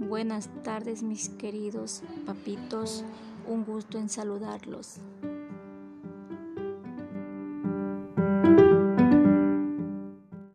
Buenas tardes mis queridos papitos, un gusto en saludarlos.